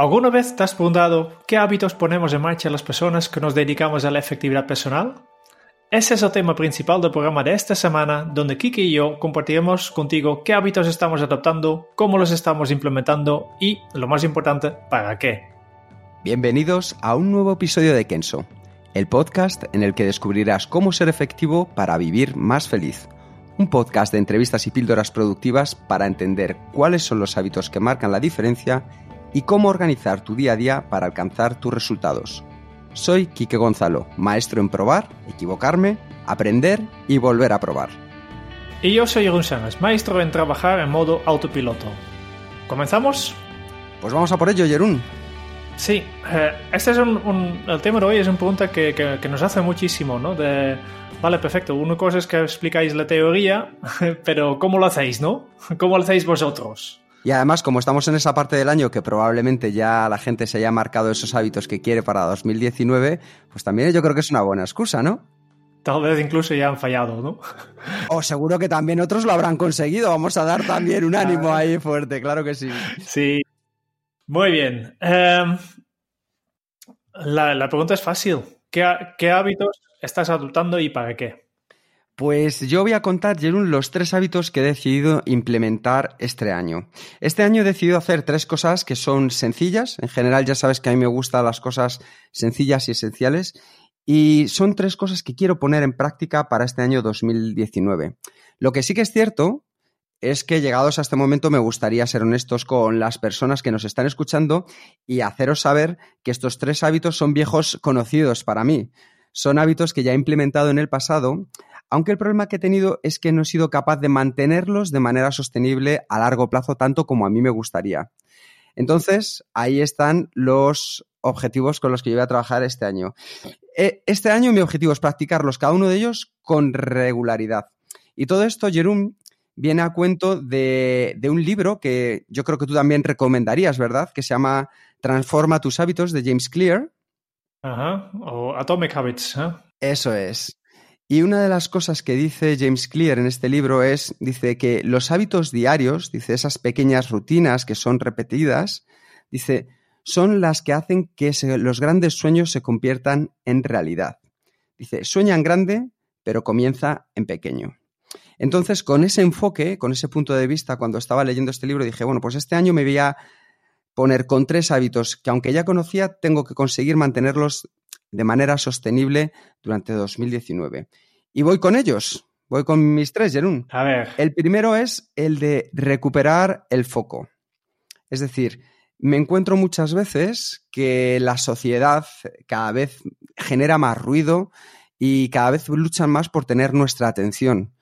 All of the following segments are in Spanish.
¿Alguna vez te has preguntado qué hábitos ponemos en marcha las personas que nos dedicamos a la efectividad personal? Ese es el tema principal del programa de esta semana, donde Kiki y yo compartiremos contigo qué hábitos estamos adoptando, cómo los estamos implementando y, lo más importante, para qué. Bienvenidos a un nuevo episodio de Kenso, el podcast en el que descubrirás cómo ser efectivo para vivir más feliz. Un podcast de entrevistas y píldoras productivas para entender cuáles son los hábitos que marcan la diferencia y cómo organizar tu día a día para alcanzar tus resultados. Soy Quique Gonzalo, maestro en probar, equivocarme, aprender y volver a probar. Y yo soy Sánchez, maestro en trabajar en modo autopiloto. ¿Comenzamos? Pues vamos a por ello, Jerún. Sí, eh, este es un, un- el tema de hoy es una pregunta que, que- que nos hace muchísimo, ¿no? De, vale, perfecto, una cosa es que explicáis la teoría, pero ¿cómo lo hacéis, no? ¿Cómo lo hacéis vosotros? Y además, como estamos en esa parte del año que probablemente ya la gente se haya marcado esos hábitos que quiere para 2019, pues también yo creo que es una buena excusa, ¿no? Tal vez incluso ya han fallado, ¿no? O seguro que también otros lo habrán conseguido. Vamos a dar también un ánimo ahí fuerte, claro que sí. Sí. Muy bien. Em, la, la pregunta es fácil. ¿Qué, qué hábitos estás adoptando y para qué? Pues yo voy a contar, Jerún, los tres hábitos que he decidido implementar este año. Este año he decidido hacer tres cosas que son sencillas. En general ya sabes que a mí me gustan las cosas sencillas y esenciales. Y son tres cosas que quiero poner en práctica para este año 2019. Lo que sí que es cierto es que llegados a este momento me gustaría ser honestos con las personas que nos están escuchando y haceros saber que estos tres hábitos son viejos conocidos para mí. Son hábitos que ya he implementado en el pasado, aunque el problema que he tenido es que no he sido capaz de mantenerlos de manera sostenible a largo plazo tanto como a mí me gustaría. Entonces, ahí están los objetivos con los que yo voy a trabajar este año. Eh, Este año mi objetivo es practicarlos cada uno de ellos con regularidad. Y todo esto, Jerún, viene a cuento de, de un libro que yo creo que tú también recomendarías, ¿verdad? Que se llama Transforma tus hábitos de James Clear. Ajá. O Atomic Habits. ¿eh? Eso es. Y una de las cosas que dice James Clear en este libro es, dice que los hábitos diarios, dice esas pequeñas rutinas que son repetidas, dice, son las que hacen que los grandes sueños se conviertan en realidad. Dice, sueña en grande, pero comienza en pequeño. Entonces, con ese enfoque, con ese punto de vista, cuando estaba leyendo este libro, dije, bueno, pues este año me voy a poner con tres hábitos que aunque ya conocía, tengo que conseguir mantenerlos de manera sostenible durante 2019. Y voy con ellos, voy con mis tres, Jerún. A ver. El primero es el de recuperar el foco. Es decir, me encuentro muchas veces que la sociedad cada vez genera más ruido y cada vez luchan más por tener nuestra atención.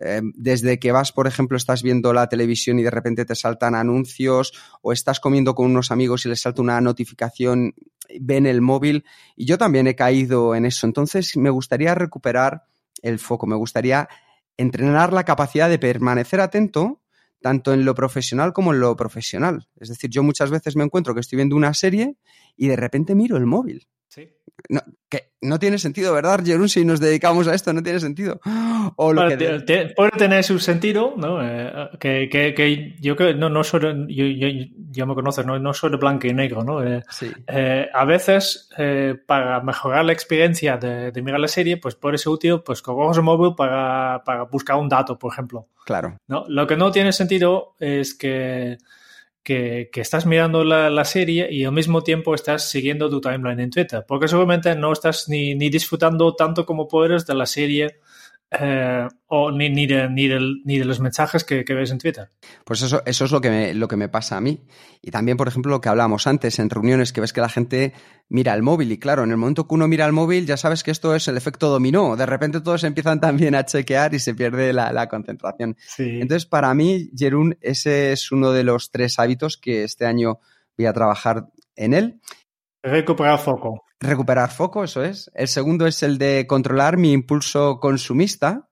Eh, desde que vas, por ejemplo, estás viendo la televisión y de repente te saltan anuncios o estás comiendo con unos amigos y les salta una notificación, ven el móvil y yo también he caído en eso. Entonces me gustaría recuperar el foco, me gustaría entrenar la capacidad de permanecer atento tanto en lo profesional como en lo profesional. Es decir, yo muchas veces me encuentro que estoy viendo una serie y de repente miro el móvil. No, que no tiene sentido, ¿verdad, Jerún? Si nos dedicamos a esto, no tiene sentido. O lo Bueno, que te- te- puede tener su sentido, ¿no? Eh, que, que, que yo creo, no, no soy, yo, yo, ya me conoces, ¿no? no soy de blanco y negro, ¿no? Eh, Sí. eh, a veces, para mejorar la experiencia de, de mirar la serie, pues puede ser útil, pues coger el móvil para, para buscar un dato, por ejemplo. Claro. ¿no? Lo que no tiene sentido es que, que, estás mirando la, serie y al mismo tiempo estás siguiendo tu timeline en Twitter, porque seguramente no estás ni, ni disfrutando tanto como puedes de la serie eh, o ni, ni, de, ni, ni, de, los mensajes que, que, ves en Twitter. Pues eso, eso es lo que, me, lo que me pasa a mí. Y también, por ejemplo, lo que hablábamos antes en reuniones, que ves que la gente mira el móvil. Y claro, en el momento que uno mira el móvil, ya sabes que esto es el efecto dominó. De repente todos empiezan también a chequear y se pierde la, la concentración. Sí. Entonces, para mí, Jerún, ese es uno de los tres hábitos que este año voy a trabajar en él. Recuperar foco. Recuperar foco, eso es. El segundo es el de controlar mi impulso consumista.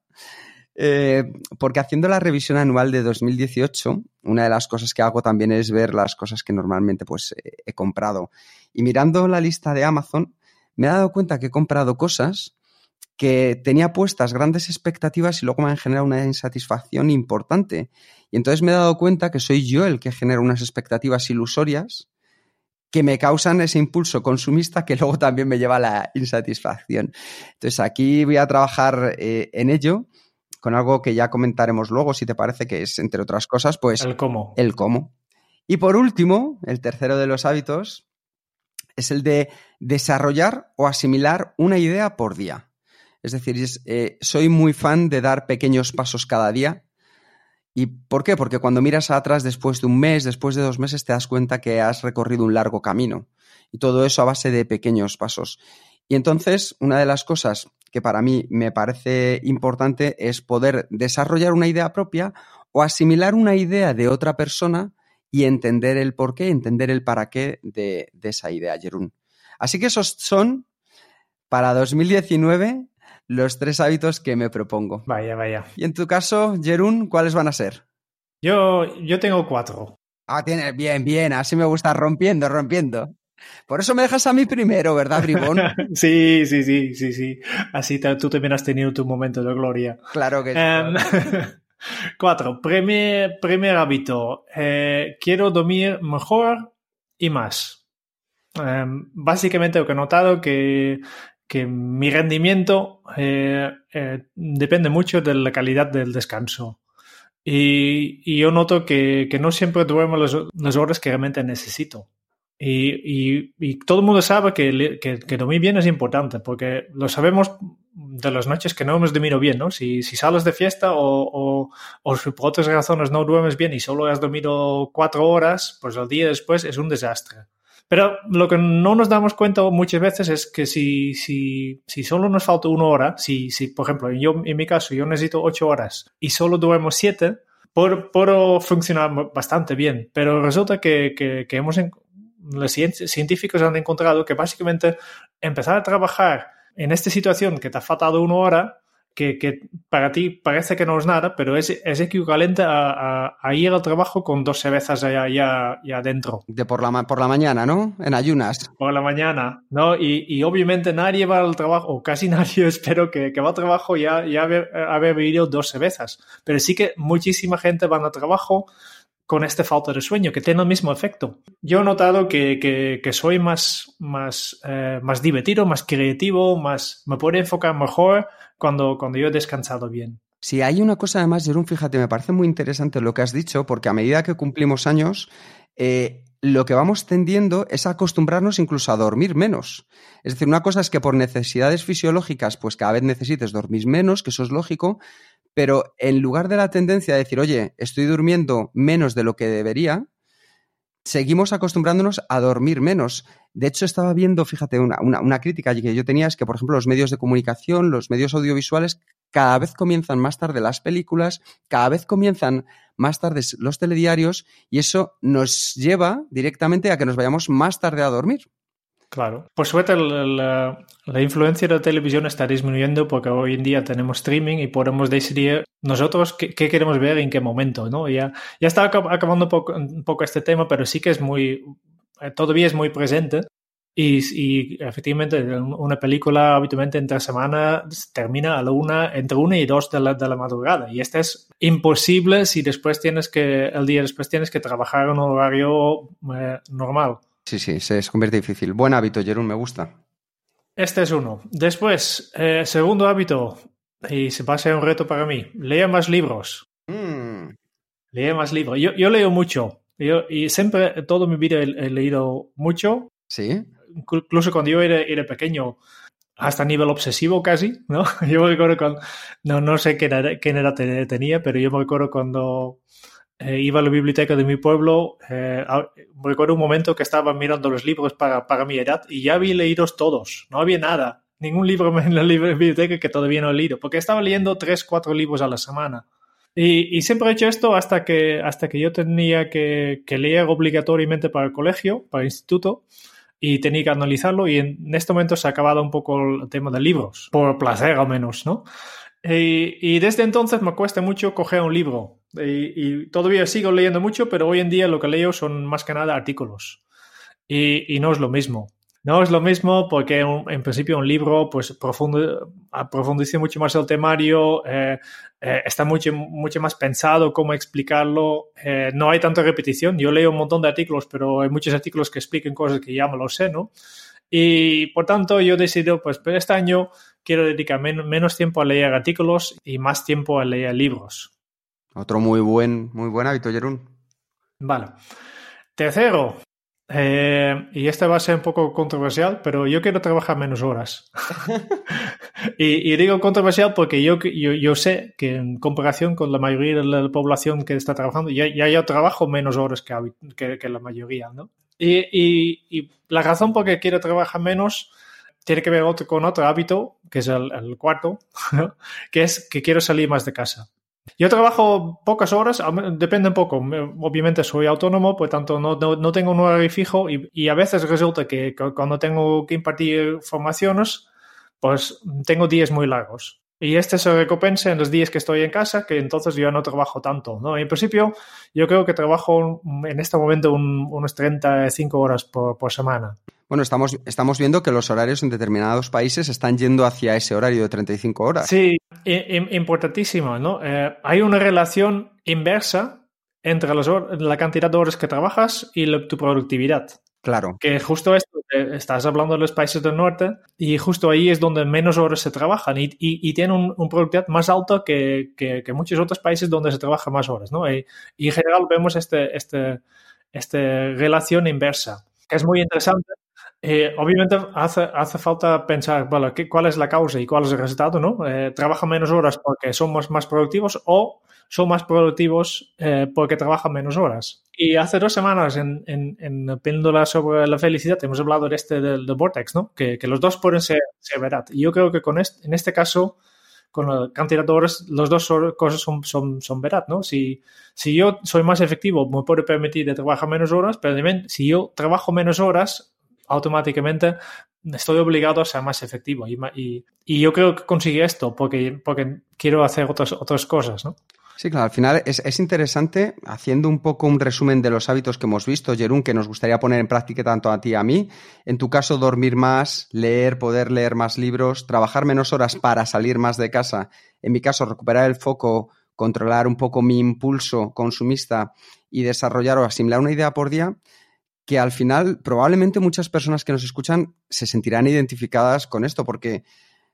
Eh, porque haciendo la revisión anual de 2018, una de las cosas que hago también es ver las cosas que normalmente pues, eh, he comprado. Y mirando la lista de Amazon, me he dado cuenta que he comprado cosas que tenía puestas grandes expectativas y luego me han generado una insatisfacción importante. Y entonces me he dado cuenta que soy yo el que genera unas expectativas ilusorias que me causan ese impulso consumista que luego también me lleva a la insatisfacción. Entonces aquí voy a trabajar eh, en ello con algo que ya comentaremos luego, si te parece que es, entre otras cosas, pues... El cómo. El cómo. Y por último, el tercero de los hábitos es el de desarrollar o asimilar una idea por día. Es decir, es, eh, soy muy fan de dar pequeños pasos cada día ¿Y por qué? Porque cuando miras atrás después de un mes, después de dos meses, te das cuenta que has recorrido un largo camino. Y todo eso a base de pequeños pasos. Y entonces, una de las cosas que para mí me parece importante es poder desarrollar una idea propia o asimilar una idea de otra persona y entender el por qué, entender el para qué de, de esa idea, Jerún. Así que esos son, para 2019, los tres hábitos que me propongo. Vaya, vaya. Y en tu caso, Jerún, ¿cuáles van a ser? Yo, yo tengo cuatro. Ah, tienes, bien, bien, así me gusta, rompiendo, rompiendo. Por eso me dejas a mí primero, ¿verdad, Bribón? sí, sí, sí, sí, sí. Así tú también has tenido tu momento de gloria. Claro que sí. Um, cuatro. Primer, primer hábito. Eh, quiero dormir mejor y más. Um, básicamente lo que he notado que que mi rendimiento eh, eh, depende mucho de la calidad del descanso. Y, yo noto que, no siempre duermo las, horas que realmente necesito. Y, todo el mundo sabe que, que, que, dormir bien es importante, porque lo sabemos de las noches que no hemos dormido bien, ¿no? Si, si sales de fiesta o, o, o si por otras razones no duermes bien y solo has dormido cuatro horas, pues el día después es un desastre. Pero lo que no nos damos cuenta muchas veces es que si, si, si solo nos falta una hora, si, si, por ejemplo, yo en mi caso yo necesito ocho horas y solo duermo siete, puedo, puedo funcionar bastante bien. Pero resulta que, que, que hemos, los científicos han encontrado que básicamente empezar a trabajar en esta situación que te ha faltado una hora que, que, para ti parece que no es nada, pero es, es equivalente a, a, a, ir al trabajo con dos cervezas ya, ya, ya dentro. De por la, por la mañana, ¿no? En ayunas. Por la mañana, ¿no? Y, y obviamente nadie va al trabajo, o casi nadie espero que, que va al trabajo ya, ya haber, haber bebido dos cervezas. Pero sí que muchísima gente va al trabajo con este falta de sueño, que tiene el mismo efecto. Yo he notado que, que, que soy más, más, eh, más divertido, más creativo, más, me puedo enfocar mejor cuando, cuando yo he descansado bien. Sí, hay una cosa además, Jerón, fíjate, me parece muy interesante lo que has dicho, porque a medida que cumplimos años, eh, lo que vamos tendiendo es a acostumbrarnos incluso a dormir menos. Es decir, una cosa es que por necesidades fisiológicas, pues cada vez necesites dormir menos, que eso es lógico, pero en lugar de la tendencia de decir, oye, estoy durmiendo menos de lo que debería, seguimos acostumbrándonos a dormir menos. De hecho, estaba viendo, fíjate, una, una, crítica que yo tenía es que, por ejemplo, los medios de comunicación, los medios audiovisuales, cada vez comienzan más tarde las películas, cada vez comienzan más tarde los telediarios y eso nos lleva directamente a que nos vayamos más tarde a dormir. Claro. Por suerte, la, la, influencia de la televisión está disminuyendo porque hoy en día tenemos streaming y podemos decidir nosotros qué, qué queremos ver y en qué momento, ¿no? Ya, ya está acabando poco, un poco, este tema, pero sí que es muy, todavía es muy presente. Y, y, efectivamente, una película habitualmente entre semana termina a la una, entre una y dos de la, de la madrugada. Y esto es imposible si después tienes que, el día después tienes que trabajar en un horario eh, normal. Sí, sí, se convierte difícil. Buen hábito, Jerón, me gusta. Este es uno. Después, eh, segundo hábito, y se va a ser un reto para mí, lea más libros. Mm. Lea más libros. Yo, yo leo mucho. Yo, y siempre, toda mi vida he, he, leído mucho. Sí. Incluso cuando yo era, era pequeño, hasta nivel obsesivo casi, ¿no? Yo me recuerdo cuando, no, no sé qué edad, qué edad tenía, pero yo me recuerdo cuando eh, iba a la biblioteca de mi pueblo, eh, recuerdo un momento que estaba mirando los libros para, para mi edad y ya había leído todos, no había nada, ningún libro en la biblioteca que todavía no he leído, porque estaba leyendo tres, cuatro libros a la semana. Y, y, siempre he hecho esto hasta que, hasta que yo tenía que, que, leer obligatoriamente para el colegio, para el instituto, y tenía que analizarlo. Y en este momento se ha acabado un poco el tema de libros, por placer al menos, ¿no? Y, y desde entonces me cuesta mucho coger un libro. Y, y, todavía sigo leyendo mucho, pero hoy en día lo que leo son más que nada artículos. Y, y no es lo mismo. No es lo mismo porque en principio un libro pues profundiza mucho más el temario, eh, eh, está mucho, mucho más pensado cómo explicarlo, eh, no hay tanta repetición. Yo leo un montón de artículos, pero hay muchos artículos que expliquen cosas que ya me lo sé, ¿no? Y por tanto yo he decidido, pues este año quiero dedicar men menos tiempo a leer artículos y más tiempo a leer libros. Otro muy buen, muy buen hábito, Jerún. Vale. Tercero, eh, y este va a ser un poco controversial, pero yo quiero trabajar menos horas. y, y, digo controversial porque yo, yo, yo, sé que en comparación con la mayoría de la población que está trabajando, ya, ya yo trabajo menos horas que, que, que la mayoría, ¿no? Y, y, y, la razón por qué quiero trabajar menos tiene que ver otro, con otro hábito, que es el, el cuarto, que es que quiero salir más de casa. Yo trabajo pocas horas, depende un poco. Obviamente soy autónomo, por tanto no, no, no tengo un horario fijo y, y, a veces resulta que cuando tengo que impartir formaciones, pues tengo días muy largos. Y este se recompensa en los días que estoy en casa, que entonces yo no trabajo tanto. ¿no? En principio, yo creo que trabajo en este momento un, unos 35 horas por, por semana. Bueno, estamos, estamos viendo que los horarios en determinados países están yendo hacia ese horario de 35 horas. Sí, importantísimo, ¿no? Eh, hay una relación inversa entre los, la cantidad de horas que trabajas y la, tu productividad. Claro. Que justo esto, eh, estás hablando de los países del norte y justo ahí es donde menos horas se trabajan y, y, y tienen un, un, productividad más alta que, que, que, muchos otros países donde se trabaja más horas, ¿no? Y, y en general vemos este, este, esta relación inversa, que es muy interesante eh, obviamente hace, hace, falta pensar, bueno, ¿qué, ¿cuál es la causa y cuál es el resultado? ¿no? Eh, ¿Trabajan menos horas porque somos más productivos o son más productivos eh, porque trabajan menos horas? Y hace dos semanas en, en, en sobre la felicidad hemos hablado de este del, del Vortex, ¿no? Que, que, los dos pueden ser, ser verdad. Y yo creo que con este, en este caso, con la cantidad de horas, las dos cosas son, son, son verdad, ¿no? Si, si yo soy más efectivo, me puedo permitir de trabajar menos horas, pero también si yo trabajo menos horas, automáticamente estoy obligado a ser más efectivo. Y, y, y yo creo que conseguí esto porque, porque quiero hacer otras, otras cosas, ¿no? Sí, claro, al final es, es, interesante, haciendo un poco un resumen de los hábitos que hemos visto, Jerún, que nos gustaría poner en práctica tanto a ti y a mí. En tu caso, dormir más, leer, poder leer más libros, trabajar menos horas para salir más de casa. En mi caso, recuperar el foco, controlar un poco mi impulso consumista y desarrollar o asimilar una idea por día que al final probablemente muchas personas que nos escuchan se sentirán identificadas con esto, porque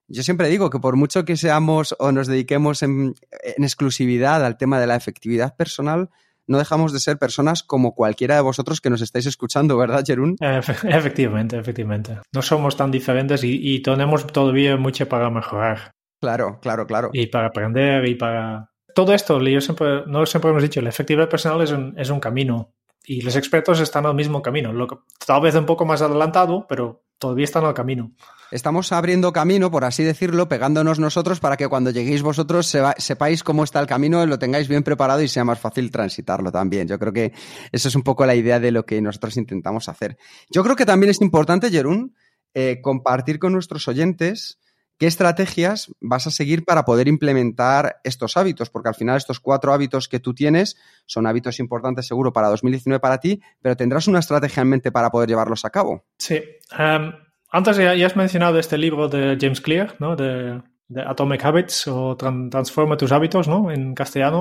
yo siempre digo que por mucho que seamos o nos dediquemos en, en, exclusividad al tema de la efectividad personal, no dejamos de ser personas como cualquiera de vosotros que nos estáis escuchando, ¿verdad, Jerún? Efectivamente, efectivamente. No somos tan diferentes y, y tenemos todavía mucho para mejorar. Claro, claro, claro. Y para aprender y para... Todo esto, yo siempre, no siempre hemos dicho, la efectividad personal es un, es un camino y los expertos están al mismo camino, lo que, tal vez un poco más adelantado, pero todavía están al camino. Estamos abriendo camino, por así decirlo, pegándonos nosotros para que cuando lleguéis vosotros sepáis cómo está el camino, lo tengáis bien preparado y sea más fácil transitarlo también. Yo creo que eso es un poco la idea de lo que nosotros intentamos hacer. Yo creo que también es importante, Jerún, eh, compartir con nuestros oyentes ¿Qué estrategias vas a seguir para poder implementar estos hábitos? Porque al final estos cuatro hábitos que tú tienes son hábitos importantes seguro para 2019 para ti, pero tendrás una estrategia en mente para poder llevarlos a cabo. Sí. Um, antes ya, has mencionado este libro de James Clear, ¿no? De Atomic Habits o Transforma tus hábitos, ¿no? En castellano.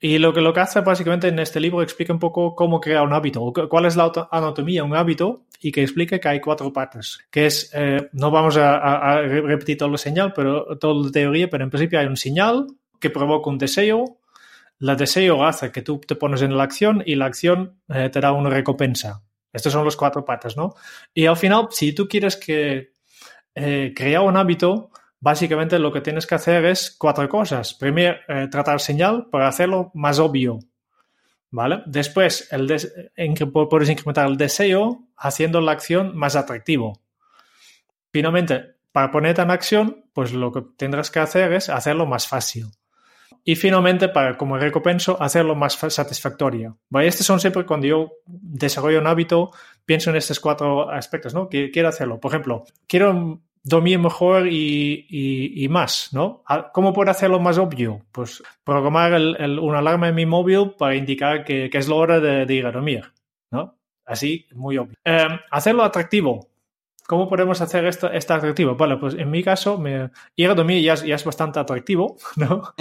y lo que, lo que hace básicamente en este libro explica un poco cómo crear un hábito, cuál es la anatomía de un hábito y que explica que hay cuatro partes, que es, eh, no vamos a, repetir todo el señal, pero toda la teoría, pero en principio hay un señal que provoca un deseo, la deseo hace que tú te pones en la acción y la acción eh, te da una recompensa. Estos son los cuatro partes, ¿no? Y al final, si tú quieres que eh, crear un hábito, básicamente lo que tienes que hacer es cuatro cosas. Primero, eh, tratar señal para hacerlo más obvio. ¿Vale? Después, el puedes incrementar el deseo haciendo la acción más atractivo. Finalmente, para ponerte en acción, pues lo que tendrás que hacer es hacerlo más fácil. Y finalmente, para como recompenso, hacerlo más satisfactorio. ¿Vale? Estos son siempre cuando yo desarrollo un hábito, pienso en estos cuatro aspectos, ¿no? Quiero hacerlo. Por ejemplo, quiero dormir mejor y, y, y, más, ¿no? ¿Cómo puedo hacerlo más obvio? Pues programar el, el, una alarma en mi móvil para indicar que, que es la hora de, de, ir a dormir, ¿no? Así, muy obvio. Eh, hacerlo atractivo. ¿Cómo podemos hacer esto, esto atractivo? Bueno, pues en mi caso, me, ir a dormir ya es, ya es bastante atractivo, ¿no?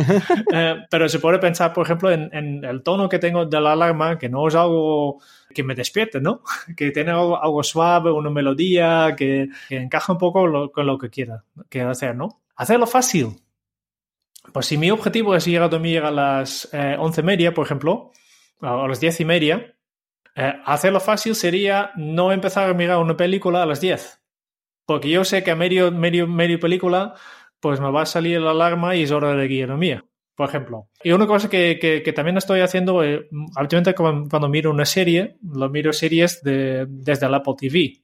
eh, pero se puede pensar, por ejemplo, en, en, el tono que tengo de la alarma, que no es algo que me despierte, ¿no? Que tiene algo, algo suave, una melodía, que, que encaja un poco con lo que quiera, quiera hacer, ¿no? Hacerlo fácil. Pues si mi objetivo es ir a dormir a las eh, once y media, por ejemplo, a las diez y media, eh, hacerlo fácil sería no empezar a mirar una película a las 10. Porque yo sé que a medio, medio, medio película, pues me va a salir la alarma y es hora de guía mía, por ejemplo. Y una cosa que, que, que también estoy haciendo, eh, habitualmente cuando, cuando, miro una serie, lo miro series de, desde el Apple TV.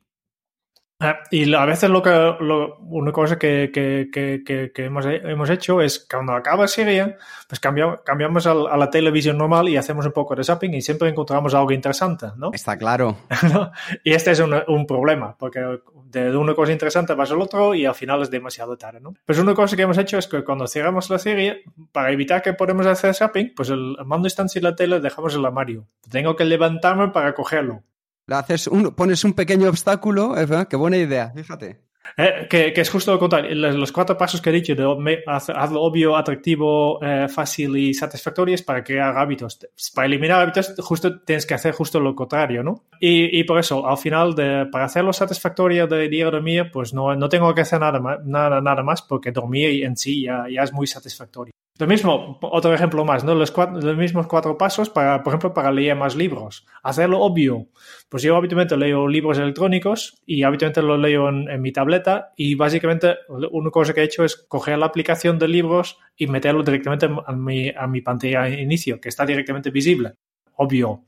Ah, y a veces lo que, lo, una cosa que, que, que, que, hemos, hemos hecho es cuando acaba la serie, pues cambiamos, cambiamos a, la televisión normal y hacemos un poco de zapping y siempre encontramos algo interesante, ¿no? Está claro. ¿No? Y este es un, un, problema, porque de una cosa interesante vas al otro y al final es demasiado tarde, ¿no? Pues una cosa que hemos hecho es que cuando cerramos la serie, para evitar que podamos hacer zapping, pues el mando instancia y la tele dejamos el armario. Tengo que levantarme para cogerlo. Haces un, pones un pequeño obstáculo, ¿eh? qué buena idea, fíjate. Eh, que, que, es justo lo contrario. Los cuatro pasos que he dicho de hazlo obvio, atractivo, eh, fácil y satisfactorio es para crear hábitos. Para eliminar hábitos, justo tienes que hacer justo lo contrario, ¿no? Y, y por eso, al final, de, para hacerlo satisfactorio de ir a dormir, pues no, no tengo que hacer nada más, nada, nada más porque dormir en sí ya, ya es muy satisfactorio. Lo mismo, otro ejemplo más, ¿no? Los, cuatro, los, mismos cuatro pasos, para, por ejemplo, para leer más libros. Hacerlo obvio. Pues yo habitualmente leo libros electrónicos y habitualmente los leo en, mi tableta y básicamente una cosa que he hecho es coger la aplicación de libros y meterlo directamente a mi, a mi pantalla de inicio, que está directamente visible. Obvio.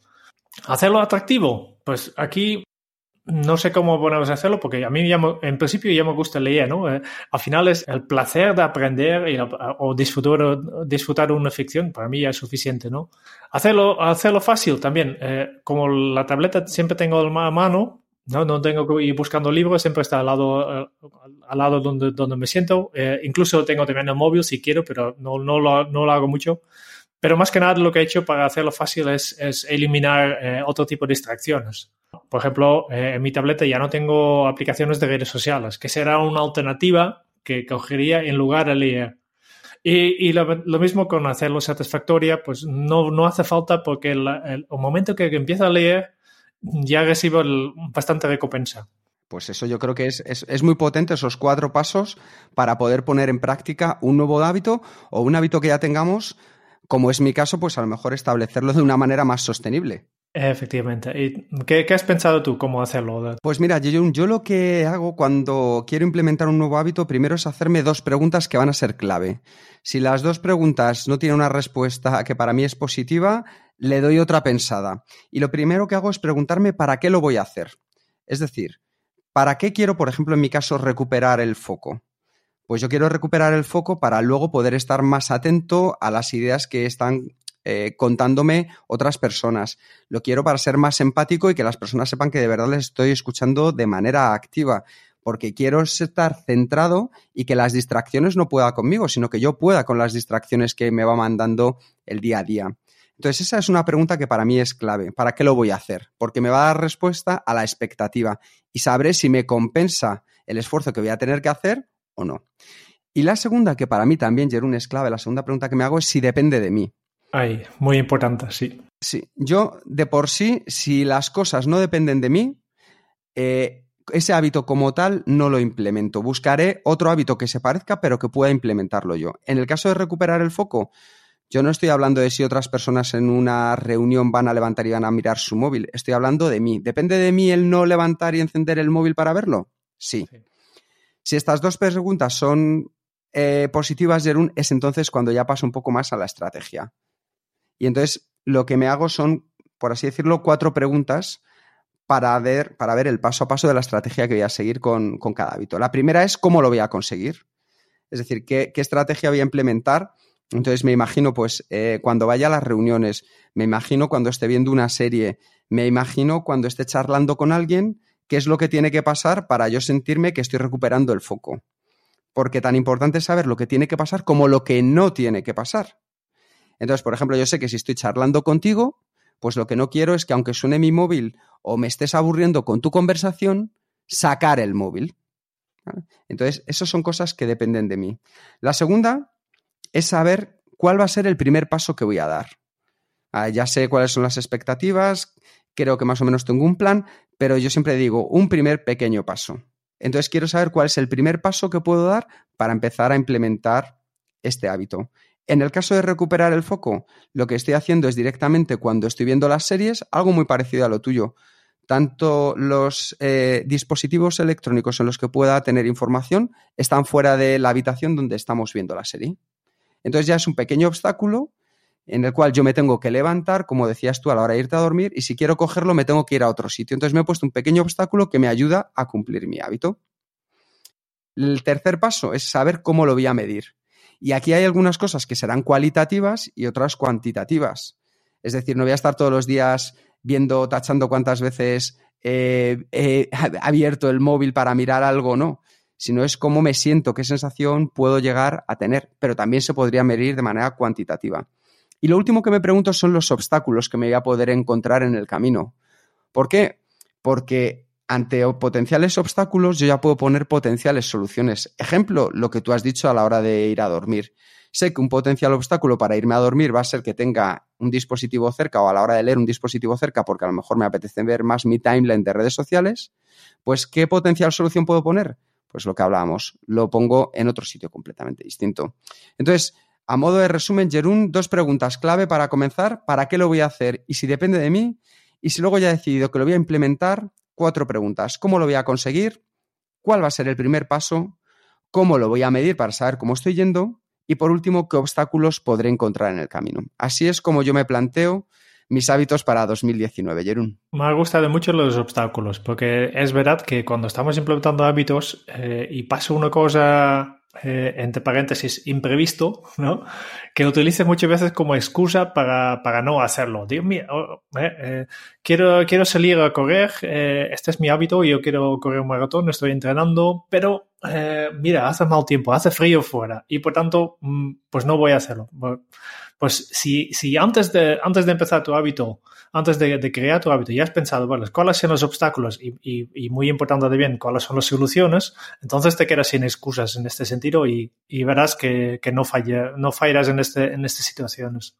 Hacerlo atractivo. Pues aquí no sé cómo podemos hacerlo porque a mí ya me, en principio ya me gusta leer, ¿no? Eh, al final es el placer de aprender y, o disfrutar, disfrutar una ficción, para mí ya es suficiente, ¿no? Hacerlo, hacerlo fácil también, eh, como la tableta siempre tengo a mano, ¿no? No tengo que ir buscando libros, siempre está al lado, eh, al lado donde, donde me siento, eh, incluso tengo también el móvil si quiero, pero no, no, lo, no lo hago mucho. Pero más que nada lo que he hecho para hacerlo fácil es, es eliminar eh, otro tipo de distracciones. Por ejemplo, eh, en mi tableta ya no tengo aplicaciones de redes sociales, que será una alternativa que cogería en lugar de leer. Y, y lo, lo, mismo con hacerlo satisfactoria, pues no, no hace falta porque el, el, el momento que, empiezo a leer ya recibo el, bastante recompensa. Pues eso yo creo que es, es, es, muy potente, esos cuatro pasos para poder poner en práctica un nuevo hábito o un hábito que ya tengamos, como es mi caso, pues a lo mejor establecerlo de una manera más sostenible. Efectivamente. ¿Y qué, qué, has pensado tú cómo hacerlo? Pues mira, yo, yo lo que hago cuando quiero implementar un nuevo hábito, primero es hacerme dos preguntas que van a ser clave. Si las dos preguntas no tienen una respuesta que para mí es positiva, le doy otra pensada. Y lo primero que hago es preguntarme para qué lo voy a hacer. Es decir, ¿para qué quiero, por ejemplo, en mi caso, recuperar el foco? Pues yo quiero recuperar el foco para luego poder estar más atento a las ideas que están eh, contándome otras personas. Lo quiero para ser más empático y que las personas sepan que de verdad les estoy escuchando de manera activa porque quiero estar centrado y que las distracciones no pueda conmigo, sino que yo pueda con las distracciones que me va mandando el día a día. Entonces, esa es una pregunta que para mí es clave. ¿Para qué lo voy a hacer? Porque me va a dar respuesta a la expectativa y sabré si me compensa el esfuerzo que voy a tener que hacer o no. Y la segunda, que para mí también, Jerún, es clave, la segunda pregunta que me hago es si depende de mí. Ay, muy importante, sí. Sí, yo de por sí, si las cosas no dependen de mí, eh, ese hábito como tal no lo implemento. Buscaré otro hábito que se parezca, pero que pueda implementarlo yo. En el caso de recuperar el foco, yo no estoy hablando de si otras personas en una reunión van a levantar y van a mirar su móvil. Estoy hablando de mí. ¿Depende de mí el no levantar y encender el móvil para verlo? Sí. Si estas dos preguntas son eh, positivas, Jerún, es entonces cuando ya paso un poco más a la estrategia. Y entonces lo que me hago son, por así decirlo, cuatro preguntas para ver, para ver el paso a paso de la estrategia que voy a seguir con, cada hábito. La primera es cómo lo voy a conseguir. Es decir, qué, estrategia voy a implementar. Entonces me imagino, pues, eh, cuando vaya a las reuniones, me imagino cuando esté viendo una serie, me imagino cuando esté charlando con alguien, qué es lo que tiene que pasar para yo sentirme que estoy recuperando el foco. Porque tan importante es saber lo que tiene que pasar como lo que no tiene que pasar. Entonces, por ejemplo, yo sé que si estoy charlando contigo, pues lo que no quiero es que aunque suene mi móvil o me estés aburriendo con tu conversación, sacar el móvil. Entonces, esas son cosas que dependen de mí. La segunda es saber cuál va a ser el primer paso que voy a dar. Ah, ya sé cuáles son las expectativas, creo que más o menos tengo un plan, pero yo siempre digo un primer pequeño paso. Entonces quiero saber cuál es el primer paso que puedo dar para empezar a implementar este hábito. En el caso de recuperar el foco, lo que estoy haciendo es directamente cuando estoy viendo las series, algo muy parecido a lo tuyo. Tanto los eh, dispositivos electrónicos en los que pueda tener información están fuera de la habitación donde estamos viendo la serie. Entonces ya es un pequeño obstáculo en el cual yo me tengo que levantar, como decías tú, a la hora de irte a dormir, y si quiero cogerlo me tengo que ir a otro sitio. Entonces me he puesto un pequeño obstáculo que me ayuda a cumplir mi hábito. El tercer paso es saber cómo lo voy a medir. Y aquí hay algunas cosas que serán cualitativas y otras cuantitativas. Es decir, no voy a estar todos los días viendo, tachando cuántas veces he abierto el móvil para mirar algo no, sino es cómo me siento, qué sensación puedo llegar a tener, pero también se podría medir de manera cuantitativa. Y lo último que me pregunto son los obstáculos que me voy a poder encontrar en el camino. ¿Por qué? Porque ante potenciales obstáculos yo ya puedo poner potenciales soluciones. Ejemplo, lo que tú has dicho a la hora de ir a dormir. Sé que un potencial obstáculo para irme a dormir va a ser que tenga un dispositivo cerca o a la hora de leer un dispositivo cerca porque a lo mejor me apetece ver más mi timeline de redes sociales. Pues, ¿qué potencial solución puedo poner? Pues lo que hablábamos, lo pongo en otro sitio completamente distinto. Entonces, a modo de resumen, Jerún, dos preguntas clave para comenzar. ¿Para qué lo voy a hacer? Y si depende de mí. Y si luego ya he decidido que lo voy a implementar, cuatro preguntas. ¿Cómo lo voy a conseguir? ¿Cuál va a ser el primer paso? ¿Cómo lo voy a medir para saber cómo estoy yendo? Y por último, ¿qué obstáculos podré encontrar en el camino? Así es como yo me planteo mis hábitos para 2019, Jerún. Me ha gustado mucho los obstáculos, porque es verdad que cuando estamos implementando hábitos eh, y pasa una cosa eh, entre paréntesis, imprevisto, ¿no? Que utilice muchas veces como excusa para, para no hacerlo. Digo, mira, oh, eh, eh, quiero, quiero salir a correr, este es mi hábito, yo quiero correr un maratón, estoy entrenando, pero mira, hace mal tiempo, hace frío fuera y por tanto, mm, pues no voy a hacerlo. Pues si, si antes, de, antes de empezar tu hábito antes de, crear tu hábito ya has pensado, cuáles son los obstáculos y, muy importante de bien, cuáles son las soluciones, entonces te quedas sin excusas en este sentido y, verás que, no, falla, no fallarás en, este, en estas situaciones.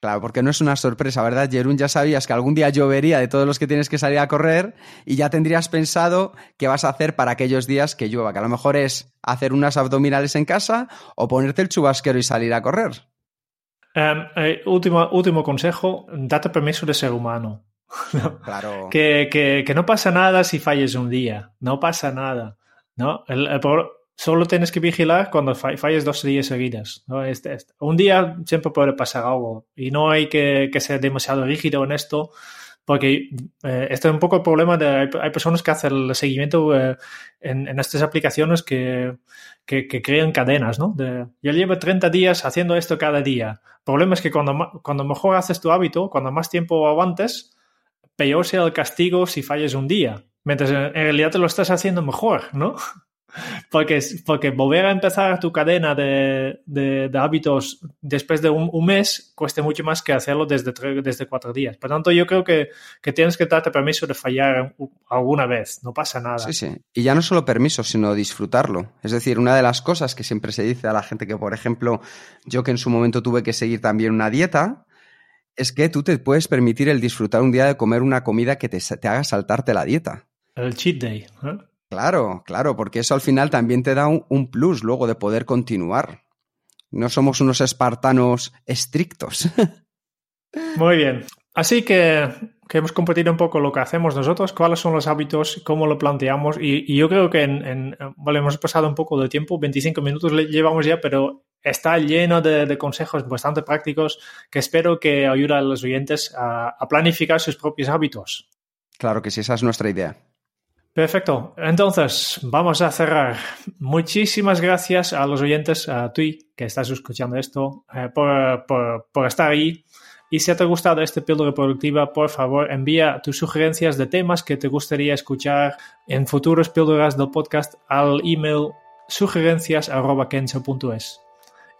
Claro, porque no es una sorpresa, ¿verdad, Jerún? Ya sabías que algún día llovería de todos los que tienes que salir a correr y ya tendrías pensado qué vas a hacer para aquellos días que llueva, que a lo mejor es hacer unas abdominales en casa o ponerte el chubasquero y salir a correr. Um, último, último consejo, date permiso de ser humano. Claro. que, que, que, no pasa nada si falles un día, no pasa nada. ¿no? El, solo tienes que vigilar cuando falles dos días seguidas. Este, este. Un día siempre puede pasar algo y no hay que, ser demasiado rígido en esto Porque eh, este es un poco el problema de hay, personas que hacen el seguimiento eh, en, en, estas aplicaciones que, crean cadenas, ¿no? Yo llevo 30 días haciendo esto cada día. El problema es que cuando, mejor haces tu hábito, cuando más tiempo aguantes, peor sea el castigo si falles un día. Mientras en realidad te lo estás haciendo mejor, ¿no? Porque, porque volver a empezar tu cadena de, de, de hábitos después de un, un, mes cuesta mucho más que hacerlo desde, desde cuatro días. Por tanto, yo creo que, que, tienes que darte permiso de fallar alguna vez, no pasa nada. Sí, sí. Y ya no solo permiso, sino disfrutarlo. Es decir, una de las cosas que siempre se dice a la gente que, por ejemplo, yo que en su momento tuve que seguir también una dieta, es que tú te puedes permitir el disfrutar un día de comer una comida que te, te haga saltarte la dieta. El cheat day. ¿eh? Claro, claro, porque eso al final también te da un, un, plus luego de poder continuar. No somos unos espartanos estrictos. Muy bien. Así que, que, hemos compartido un poco lo que hacemos nosotros, cuáles son los hábitos, cómo lo planteamos. Y, y yo creo que en, en, vale, hemos pasado un poco de tiempo, 25 minutos llevamos ya, pero está lleno de, de consejos bastante prácticos que espero que ayuden a los oyentes a, a planificar sus propios hábitos. Claro que sí, esa es nuestra idea. Perfecto. Entonces, vamos a cerrar. Muchísimas gracias a los oyentes, a ti que estás escuchando esto, eh, por, estar ahí. Y si te ha gustado este píldora productiva, por favor, envía tus sugerencias de temas que te gustaría escuchar en futuros píldoras del podcast al email sugerencias.kenso.es.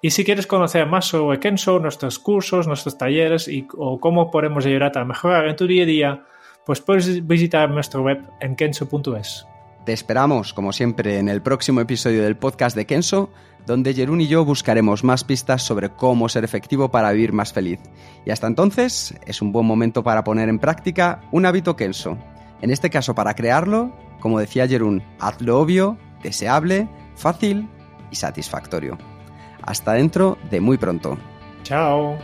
Y si quieres conocer más sobre Kenso, nuestros cursos, nuestros talleres y o cómo podemos ayudarte a mejorar en tu día a día, pues puedes visitar nuestro web en kenso.es. Te esperamos, como siempre, en el próximo episodio del podcast de Kenso, donde Jerún y yo buscaremos más pistas sobre cómo ser efectivo para vivir más feliz. Y hasta entonces, es un buen momento para poner en práctica un hábito Kenso. En este caso, para crearlo, como decía Jerún, hazlo obvio, deseable, fácil y satisfactorio. Hasta dentro de muy pronto. Chao.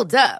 Hold up.